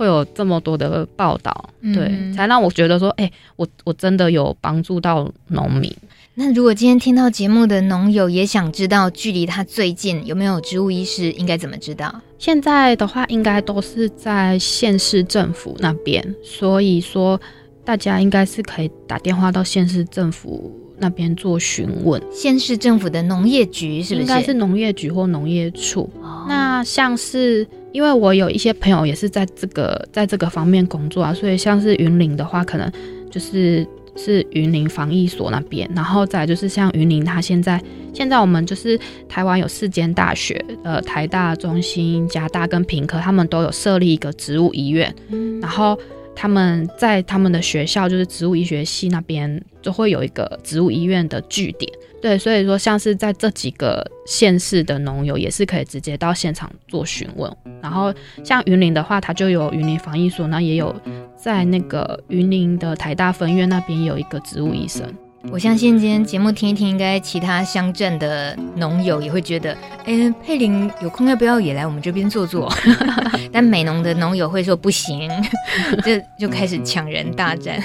会有这么多的报道，对，嗯、才让我觉得说，哎、欸，我我真的有帮助到农民。那如果今天听到节目的农友也想知道距离他最近有没有植物医师，应该怎么知道？现在的话，应该都是在县市政府那边，所以说大家应该是可以打电话到县市政府那边做询问。县市政府的农业局是不是？应该是农业局或农业处。哦、那像是。因为我有一些朋友也是在这个在这个方面工作啊，所以像是云林的话，可能就是是云林防疫所那边，然后再就是像云林，它现在现在我们就是台湾有四间大学，呃，台大、中心、加大跟平科，他们都有设立一个植物医院，然后他们在他们的学校就是植物医学系那边就会有一个植物医院的据点。对，所以说像是在这几个县市的农友也是可以直接到现场做询问，然后像云林的话，它就有云林防疫所，那也有在那个云林的台大分院那边有一个植物医生。我相信今天节目听一听，应该其他乡镇的农友也会觉得，哎，佩玲有空要不要也来我们这边坐坐？但美农的农友会说不行，这就开始抢人大战。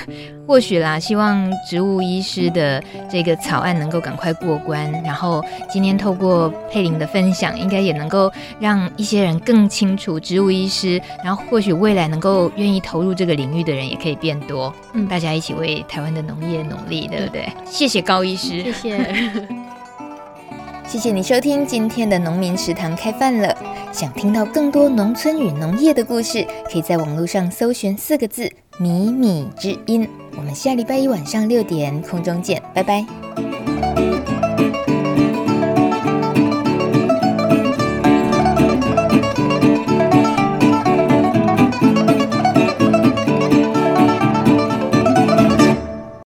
或许啦，希望植物医师的这个草案能够赶快过关。然后今天透过佩玲的分享，应该也能够让一些人更清楚植物医师。然后或许未来能够愿意投入这个领域的人也可以变多。嗯，大家一起为台湾的农业努力，对不对？谢谢高医师，谢谢，谢谢你收听今天的农民食堂开饭了。想听到更多农村与农业的故事，可以在网络上搜寻四个字“米米之音”。我们下礼拜一晚上六点空中见，拜拜。